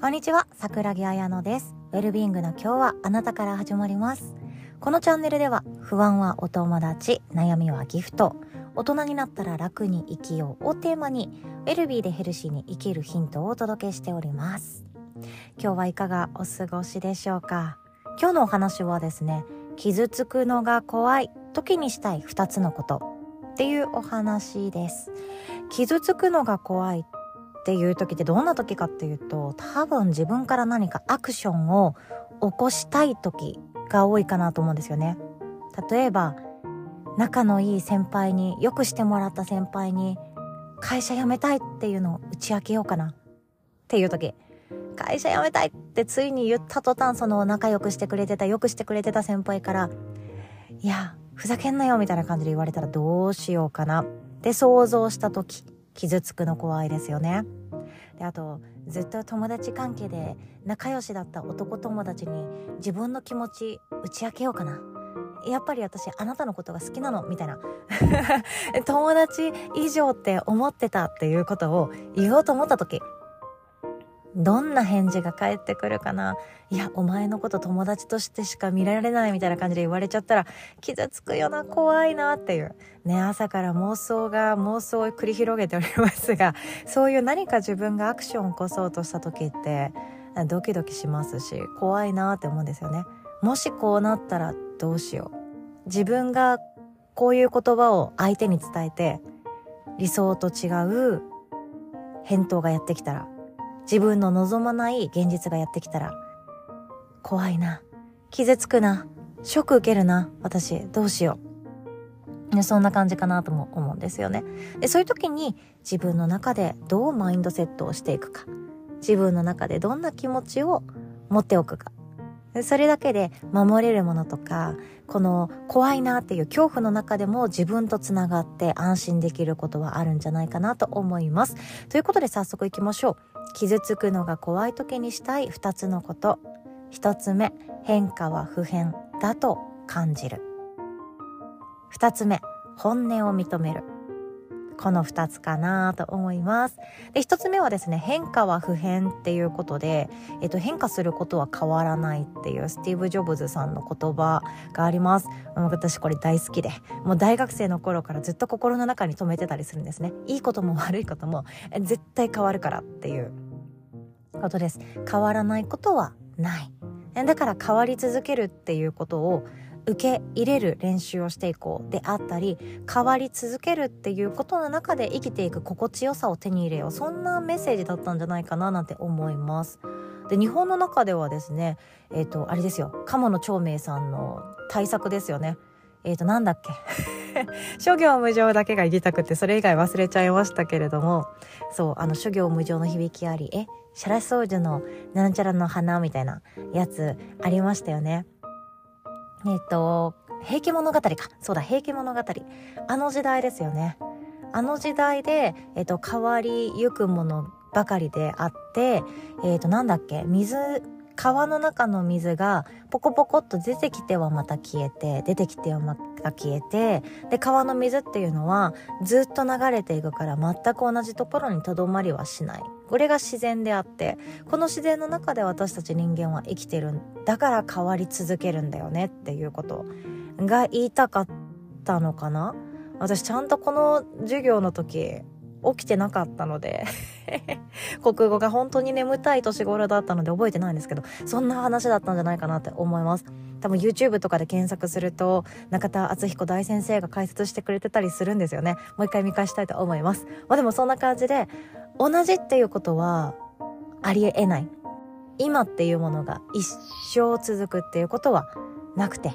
こんにちは、桜木彩乃です。ウェルビングの今日はあなたから始まります。このチャンネルでは、不安はお友達、悩みはギフト、大人になったら楽に生きようをテーマに、ウェルビーでヘルシーに生きるヒントをお届けしております。今日はいかがお過ごしでしょうか？今日のお話はですね、傷つくのが怖い時にしたい2つのことっていうお話です。傷つくのが怖いっていう時ってどんな時かっていうと多分自分から何かアクションを起こしたい時が多いかなと思うんですよね。例えば仲のいい先輩によくしてもらった先輩に会社辞めたいっていうのを打ち明けようかな。っていう時会社辞めたいってついに言った途端その仲良くしてくれてたよくしてくれてた先輩からいやふざけんなよみたいな感じで言われたらどうしようかな。って想像した時。傷つくの怖いですよね。であとずっと友達関係で仲良しだった男友達に自分の気持ち打ち明けようかな。やっぱり私あなたのことが好きなのみたいな 友達以上って思ってたっていうことを言おうと思った時どんな返事が返ってくるかな？いやお前のこと友達としてしか見られないみたいな感じで言われちゃったら傷つくよな怖いなっていう。ね朝から妄想が妄想を繰り広げておりますがそういう何か自分がアクションを起こそうとした時ってドキドキしますし怖いなって思うんですよね。もしこうなったらどうしよう。自分がこういう言葉を相手に伝えて理想と違う返答がやってきたら自分の望まない現実がやってきたら怖いな。傷つくな。ショック受けるな。私どうしよう、ね、そんな感じかなとも思うんですよね。でそういう時に自分の中でどうマインドセットをしていくか。自分の中でどんな気持ちを持っておくか。それだけで守れるものとかこの怖いなっていう恐怖の中でも自分とつながって安心できることはあるんじゃないかなと思います。ということで早速いきましょう。傷つくのが怖い時にしたい2つのこと1つ目変化は不変だと感じる2つ目本音を認めるこの2つかなと思います。で、1つ目はですね、変化は不変っていうことで、えっと、変化することは変わらないっていうスティーブ・ジョブズさんの言葉があります。私これ大好きで、もう大学生の頃からずっと心の中に留めてたりするんですね。いいことも悪いことも絶対変わるからっていうことです。変わらないことはない。だから変わり続けるっていうことを受け入れる練習をしていこうであったり変わり続けるっていうことの中で生きていく心地よさを手に入れようそんなメッセージだったんじゃないかななんて思います。で日本の中ではですねえっ、ー、とあれですよ鴨の長明さんの対策ですよね。えっ、ー、となんだっけ 諸行無常だけが言いたくてそれ以外忘れちゃいましたけれどもそうあの諸行無常の響きありえシャラソージュのなんちゃらの花みたいなやつありましたよね。えっと、平家物語か。そうだ、平家物語。あの時代ですよね。あの時代で、えっと、変わりゆくものばかりであって、えっと、なんだっけ、水、川の中の水がポコポコっと出てきてはまた消えて、出てきてはまた消えて、で、川の水っていうのはずっと流れていくから全く同じところにとどまりはしない。これが自然であって、この自然の中で私たち人間は生きてるんだから変わり続けるんだよねっていうことが言いたかったのかな私ちゃんとこの授業の時起きてなかったので 国語が本当に眠たい年頃だったので覚えてないんですけどそんな話だったんじゃないかなって思います。多分 YouTube とかで検索すると中田敦彦大先生が解説してくれてたりするんですよね。もう一回見返したいと思います。まあでもそんな感じで同じっていうことはありえない。今っていうものが一生続くっていうことはなくて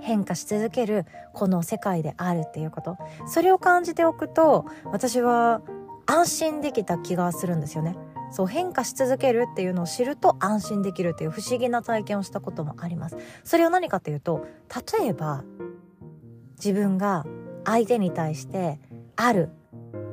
変化し続けるこの世界であるっていうこと。それを感じておくと私は安心できた気がするんですよね。そう変化し続けるっていうのを知ると安心できるっていう不思議な体験をしたこともあります。それを何かっていうと例えば自分が相手に対してある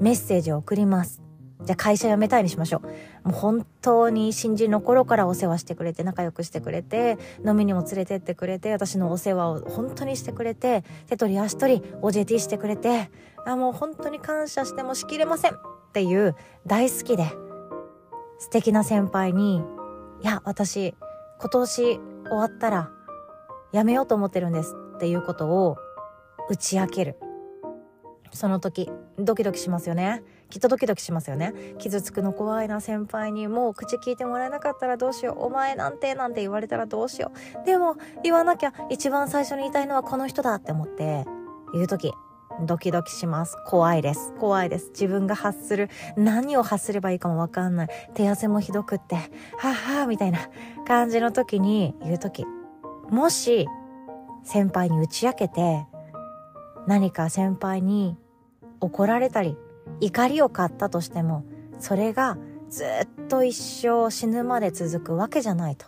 メッセージを送ります。じゃあ会社辞めたいにしましょう。もう本当に新人の頃からお世話してくれて、仲良くしてくれて、飲みにも連れてってくれて、私のお世話を本当にしてくれて、手取り足取り OJT してくれて、あもう本当に感謝してもしきれませんっていう大好きで、素敵な先輩に、いや、私、今年終わったら、やめようと思ってるんですっていうことを打ち明ける。その時、ドキドキしますよね。きっとドキドキしますよね。傷つくの怖いな先輩にもう口聞いてもらえなかったらどうしよう。お前なんてなんて言われたらどうしよう。でも言わなきゃ一番最初に言いたいのはこの人だって思って言う時、ドキドキします。怖いです。怖いです。自分が発する、何を発すればいいかもわかんない。手汗もひどくって、はぁはぁみたいな感じの時に言う時。もし、先輩に打ち明けて、何か先輩に怒られたり、怒りを買ったとしても、それがずっと一生死ぬまで続くわけじゃないと。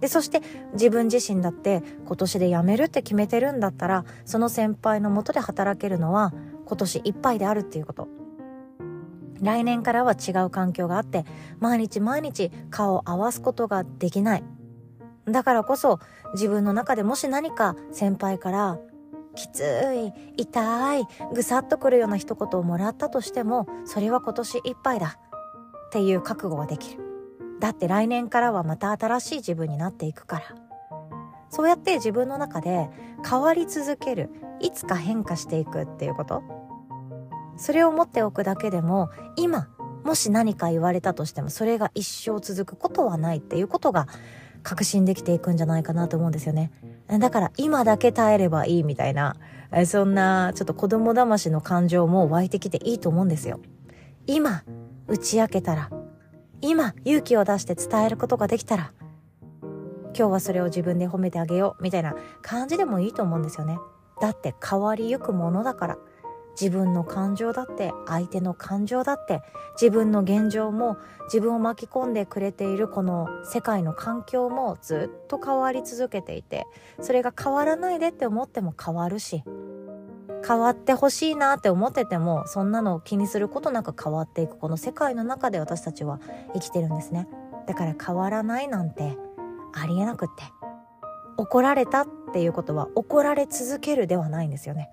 で、そして自分自身だって今年で辞めるって決めてるんだったら、その先輩のもとで働けるのは今年いっぱいであるっていうこと。来年からは違う環境があって、毎日毎日顔を合わすことができない。だからこそ自分の中でもし何か先輩からきつい、痛い、ぐさっとくるような一言をもらったとしても、それは今年いっぱいだっていう覚悟ができる。だって来年からはまた新しい自分になっていくから。そうやって自分の中で変わり続ける、いつか変化していくっていうこと。それを持っておくだけでも、今、もし何か言われたとしても、それが一生続くことはないっていうことが確信できていくんじゃないかなと思うんですよね。だから今だけ耐えればいいみたいな、そんなちょっと子供騙しの感情も湧いてきていいと思うんですよ。今、打ち明けたら、今、勇気を出して伝えることができたら、今日はそれを自分で褒めてあげようみたいな感じでもいいと思うんですよね。だって変わりゆくものだから。自分の感情だって相手の感情だって自分の現状も自分を巻き込んでくれているこの世界の環境もずっと変わり続けていてそれが変わらないでって思っても変わるし変わってほしいなって思っててもそんなのを気にすることなく変わっていくこの世界の中で私たちは生きてるんですね。だから変わらないなんてありえなくって怒られたっていうことは怒られ続けるではないんですよね。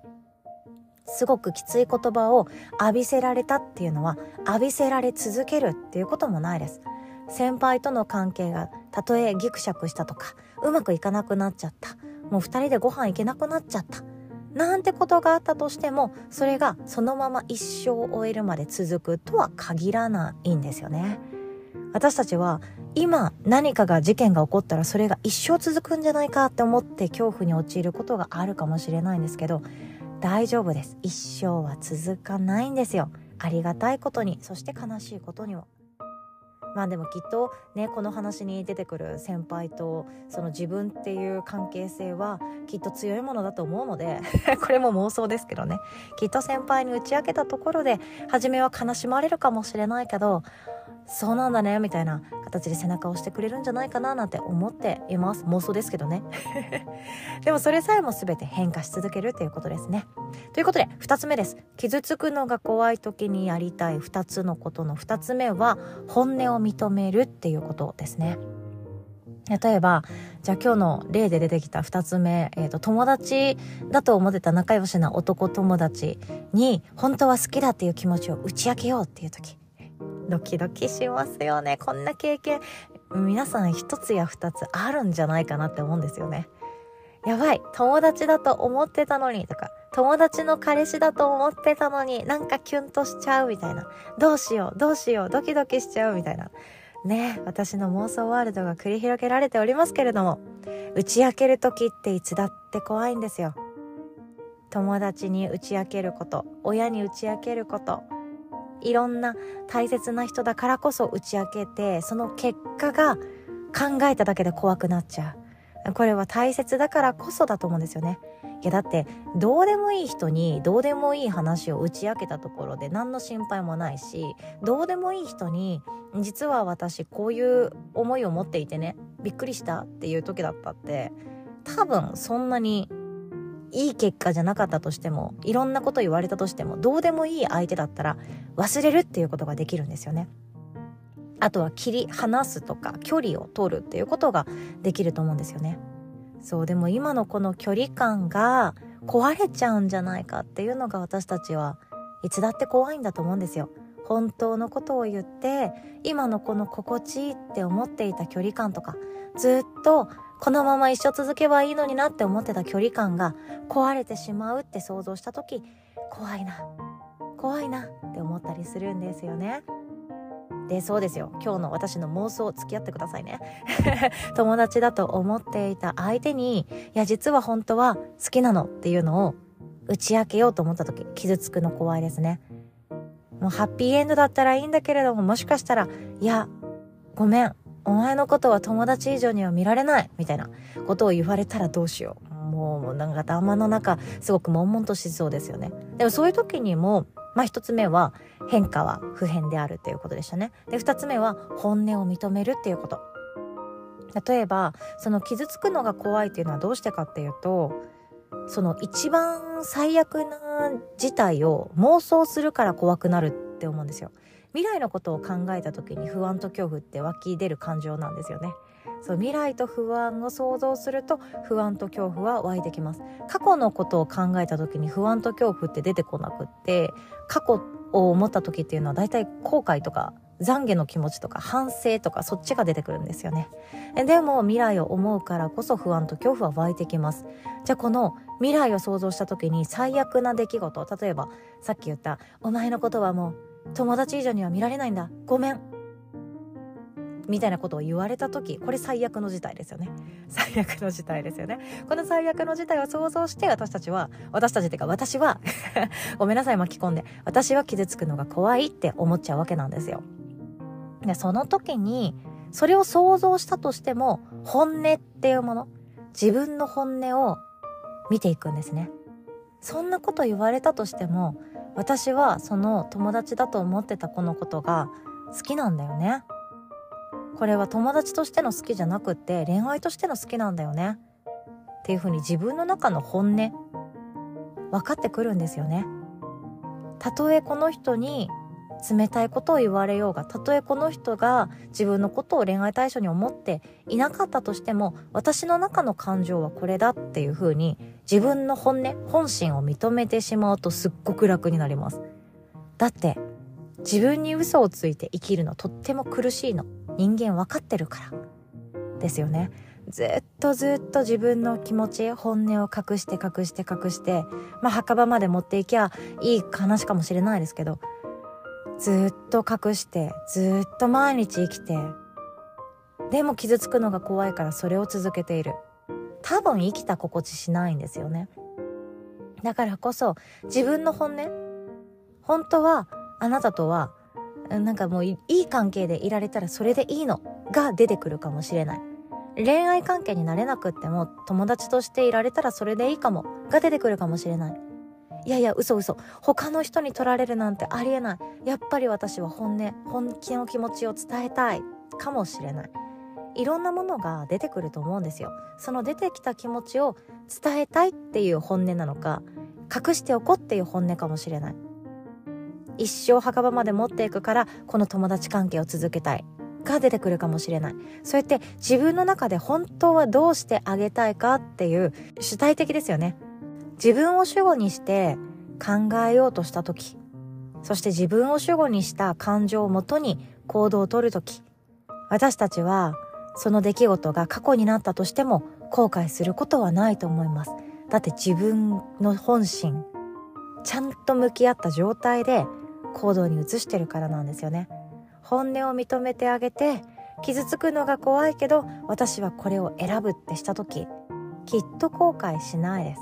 すごくきつい言葉を浴びせられたっていうのは浴びせられ続けるっていうこともないです。先輩との関係がたとえギクシャクしたとかうまくいかなくなっちゃったもう二人でご飯行けなくなっちゃったなんてことがあったとしてもそれがそのまま一生を終えるまで続くとは限らないんですよね。私たちは今何かが事件が起こったらそれが一生続くんじゃないかって思って恐怖に陥ることがあるかもしれないんですけど大丈夫です。一生は続かないんですよ。ありがたいことに。そして悲しいことにも。まあでもきっとねこの話に出てくる先輩とその自分っていう関係性はきっと強いものだと思うので これも妄想ですけどね。きっと先輩に打ち明けたところで初めは悲しまれるかもしれないけどそうなんだねみたいな形で背中を押してくれるんじゃないかななんて思っています。妄想ですけどね。でもそれさえも全て変化し続けるということですね。ということで2つ目です。傷つくのが怖い時にやりたい。2つのことの2つ目は本音を認めるっていうことですね。例えば、じゃあ今日の例で出てきた二つ目、えっ、ー、と、友達だと思ってた仲良しな男友達に、本当は好きだっていう気持ちを打ち明けようっていう時。ドキドキしますよね。こんな経験、皆さん一つや二つあるんじゃないかなって思うんですよね。やばい、友達だと思ってたのにとか、友達の彼氏だと思ってたのになんかキュンとしちゃうみたいな。どうしよう、どうしよう、ドキドキしちゃうみたいな。ね、私の妄想ワールドが繰り広げられておりますけれども、打ち明ける時っていつだって怖いんですよ。友達に打ち明けること、親に打ち明けること、いろんな大切な人だからこそ打ち明けてその結果が考えただけで怖くなっちゃう。これは大切だからこそだと思うんですよね。いやだってどうでもいい人にどうでもいい話を打ち明けたところで何の心配もないしどうでもいい人に実は私こういう思いを持っていてねびっくりしたっていう時だったって多分そんなにいい結果じゃなかったとしてもいろんなこと言われたとしてもどうでもいい相手だったら忘れるっていうことができるんですよね。あとは切り離すとか距離を取るっていうことができると思うんですよね。そうでも今のこの距離感が壊れちゃうんじゃないかっていうのが私たちはいつだって怖いんだと思うんですよ。本当のことを言って今のこの心地いいって思っていた距離感とかずっとこのまま一生続けばいいのになって思ってた距離感が壊れてしまうって想像した時怖いな。怖いな。って思ったりするんですよね。でそうですよ。今日の私の妄想付き合ってくださいね。友達だと思っていた相手にいや実は本当は好きなのっていうのを打ち明けようと思った時傷つくの怖いですね。もうハッピーエンドだったらいいんだけれどももしかしたらいやごめん。お前のことは友達以上には見られないみたいなことを言われたらどうしようもうなんか頭の中すごく悶々としそうですよねでもそういう時にもまあ一つ目は変化は普遍であるっていうことでしたね。で二つ目は本音を認めるっていうこと。例えばその傷つくのが怖いっていうのはどうしてかっていうとその一番最悪な事態を妄想するから怖くなるって思うんですよ。未来のことを考えた時に不安と恐怖って湧き出る感情なんですよね。そう未来と不安を想像すると不安と恐怖は湧いてきます。過去のことを考えた時に不安と恐怖って出てこなくって過去を思った時っていうのは大体後悔とか懺悔の気持ちとか反省とかそっちが出てくるんですよね。でも未来を思うからこそ不安と恐怖は湧いてきます。じゃあこの未来を想像した時に最悪な出来事例えばさっき言った「お前のことはもう友達以上には見られないんだ。ごめん。みたいなことを言われた時これ最悪の事態ですよね。最悪の事態ですよね。この最悪の事態を想像して私たちは私たちっていうか私は ごめんなさい巻き込んで。私は傷つくのが怖いって思っちゃうわけなんですよ。でその時にそれを想像したとしても本音っていうもの自分の本音を見ていくんですね。そんなこと言われたとしても私はその友達だと思ってた子のことが好きなんだよね。これは友達としての好きじゃなくって恋愛としての好きなんだよね。っていうふうに自分の中の本音分かってくるんですよね。たとえこの人に冷たいことを言われようがたとえこの人が自分のことを恋愛対象に思っていなかったとしても私の中の感情はこれだっていうふうに自分の本音本心を認めてしまうとすっごく楽になります。だって自分に嘘をついて生きるのとっても苦しいの。人間分かってるから。ですよね。ずっとずっと自分の気持ち本音を隠して隠して隠してまあ墓場まで持っていきゃいい話かもしれないですけどずっと隠してずっと毎日生きてでも傷つくのが怖いからそれを続けている。多分生きた心地しないんですよね。だからこそ自分の本音。本当はあなたとはなんかもういい関係でいられたらそれでいいの。が出てくるかもしれない。恋愛関係になれなくっても友達としていられたらそれでいいかも。が出てくるかもしれない。いやいや嘘嘘。他の人に取られるなんてありえない。やっぱり私は本音本気の気持ちを伝えたい。かもしれない。いろんなものが出てくると思うんですよ。その出てきた気持ちを伝えたいっていう本音なのか隠しておこうっていう本音かもしれない。一生墓場まで持っていくからこの友達関係を続けたい。が出てくるかもしれない。そうやって自分の中で本当はどうしてあげたいかっていう主体的ですよね。自分を主語にして考えようとした時。そして自分を主語にした感情をもとに行動をとる時。私たちはその出来事が過去になったとしても後悔することはないと思います。だって自分の本心ちゃんと向き合った状態で行動に移してるからなんですよね。本音を認めてあげて傷つくのが怖いけど私はこれを選ぶってした時きっと後悔しないです。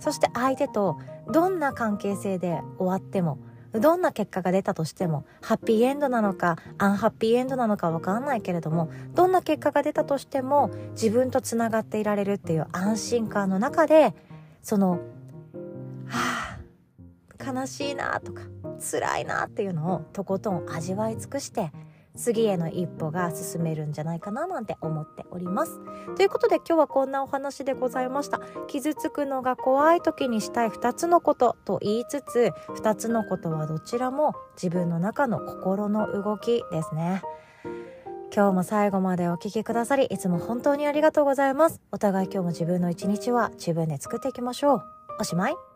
そして相手とどんな関係性で終わってもどんな結果が出たとしてもハッピーエンドなのかアンハッピーエンドなのかわかんないけれどもどんな結果が出たとしても自分とつながっていられるっていう安心感の中でそのはあ悲しいなとか辛いなっていうのをとことん味わい尽くして次への一歩が進めるんじゃないかななんて思っております。ということで今日はこんなお話でございました。傷つくのが怖い時にしたい2つのことと言いつつ2つのことはどちらも自分の中の心の動きですね。今日も最後までお聴きくださりいつも本当にありがとうございます。お互い今日も自分の一日は自分で作っていきましょう。おしまい。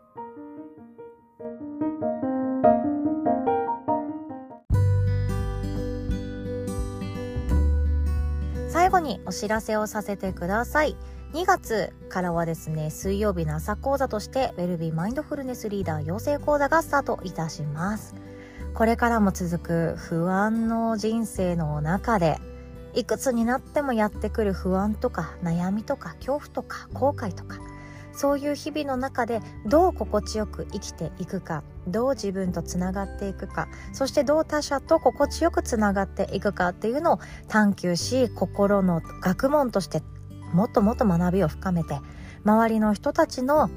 にお知らせをさせてください。2月からはですね、水曜日の朝講座として、ウェルビーマインドフルネスリーダー養成講座がスタートいたします。これからも続く不安の人生の中で、いくつになってもやってくる不安とか悩みとか恐怖とか後悔とか、そういう日々の中でどう心地よく生きていくかどう自分とつながっていくかそしてどう他者と心地よくつながっていくかっていうのを探求し心の学問としてもっともっと学びを深めて周りの人たちの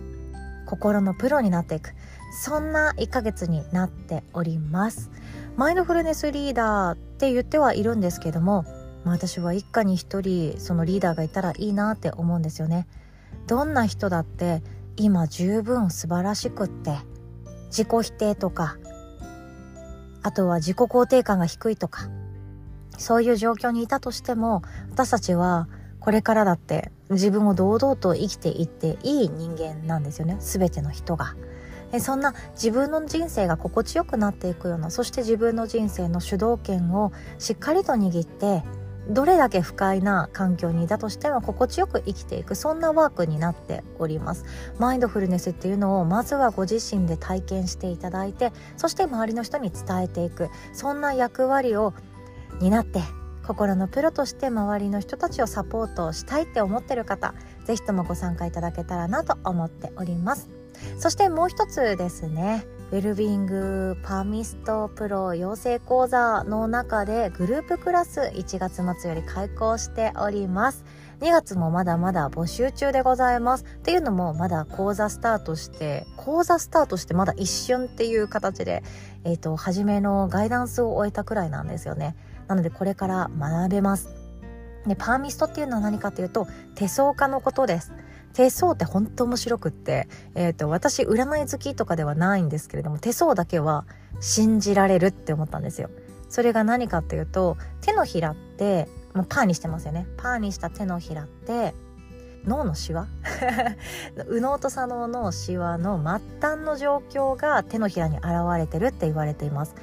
心のプロになっていく。そんな1ヶ月になっております。マインドフルネスリーダーって言ってはいるんですけども、ま、私は一家に一人そのリーダーがいたらいいなって思うんですよね。どんな人だって今十分素晴らしくって。自己否定とか。あとは自己肯定感が低いとか。そういう状況にいたとしても私たちはこれからだって自分を堂々と生きていっていい人間なんですよね。全ての人が。そんな自分の人生が心地よくなっていくようなそして自分の人生の主導権をしっかりと握ってどれだけ不快な環境にいたとしても心地よく生きていくそんなワークになっております。マインドフルネスっていうのをまずはご自身で体験していただいてそして周りの人に伝えていく。そんな役割を担って心のプロとして周りの人たちをサポートしたいって思ってる方是非ともご参加いただけたらなと思っております。そしてもう一つですね。ウェルビングパーミストプロ養成講座の中でグループクラス1月末より開講しております2月もまだまだ募集中でございますっていうのもまだ講座スタートして講座スタートしてまだ一瞬っていう形でえっ、ー、と初めのガイダンスを終えたくらいなんですよねなのでこれから学べます。でパーミストっていうのは何かというと手相家のことです。手相って本当面白くって、えーと、私占い好きとかではないんですけれども手相だけは信じられるって思ったんですよ。それが何かっていうと手のひらってもうパーにしてますよね。パーにした手のひらって脳のシワ？右脳と左脳のシワの末端の状況が手のひらに現れてるって言われています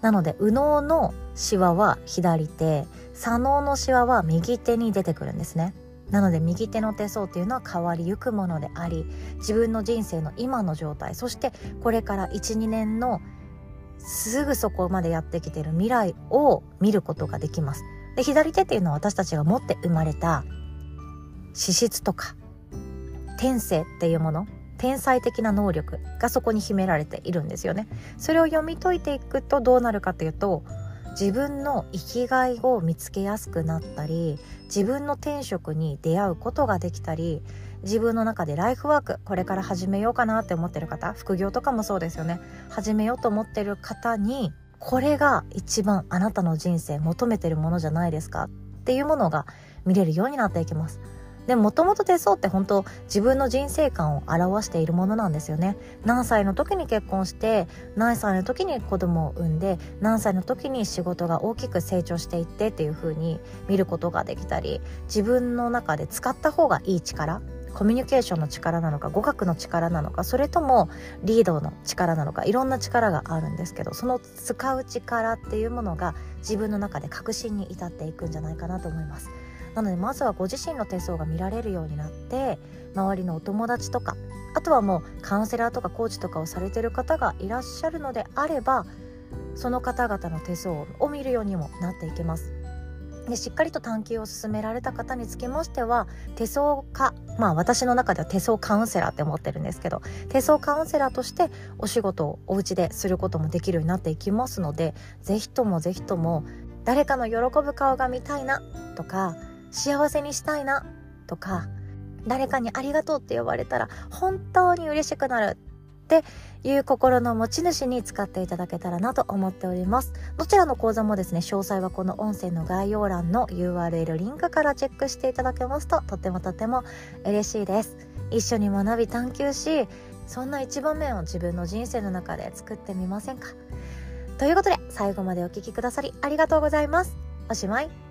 なので右脳のシワは左手左脳のシワは右手に出てくるんですねなので右手の手相っていうのは変わりゆくものであり自分の人生の今の状態そしてこれから12年のすぐそこまでやってきてる未来を見ることができます。で左手っていうのは私たちが持って生まれた資質とか天性っていうもの天才的な能力がそこに秘められているんですよね。それを読み解いていくとどうなるかというと自分の生きがいを見つけやすくなったり自分の転職に出会うことができたり自分の中でライフワークこれから始めようかなって思ってる方副業とかもそうですよね。始めようと思ってる方にこれが一番あなたの人生求めてるものじゃないですかっていうものが見れるようになっていきます。でもともと手相って本当自分の人生観を表しているものなんですよね何歳の時に結婚して何歳の時に子供を産んで何歳の時に仕事が大きく成長していってっていう風に見ることができたり自分の中で使った方がいい力コミュニケーションの力なのか語学の力なのかそれともリードの力なのかいろんな力があるんですけどその使う力っていうものが自分の中で確信に至っていくんじゃないかなと思います。なのでまずはご自身の手相が見られるようになって周りのお友達とかあとはもうカウンセラーとかコーチとかをされてる方がいらっしゃるのであればその方々の手相を見るようにもなっていけます。でしっかりと探求を進められた方につきましては手相家まあ私の中では手相カウンセラーって思ってるんですけど手相カウンセラーとしてお仕事をお家ですることもできるようになっていきますので是非とも是非とも誰かの喜ぶ顔が見たいなとか幸せにしたいなとか誰かにありがとうって呼ばれたら本当に嬉しくなるっていう心の持ち主に使っていただけたらなと思っております。どちらの講座もですね詳細はこの音声の概要欄の URL リンクからチェックしていただけますととてもとても嬉しいです。一緒に学び探求しそんな一場面を自分の人生の中で作ってみませんか。ということで最後までお聴きくださりありがとうございます。おしまい。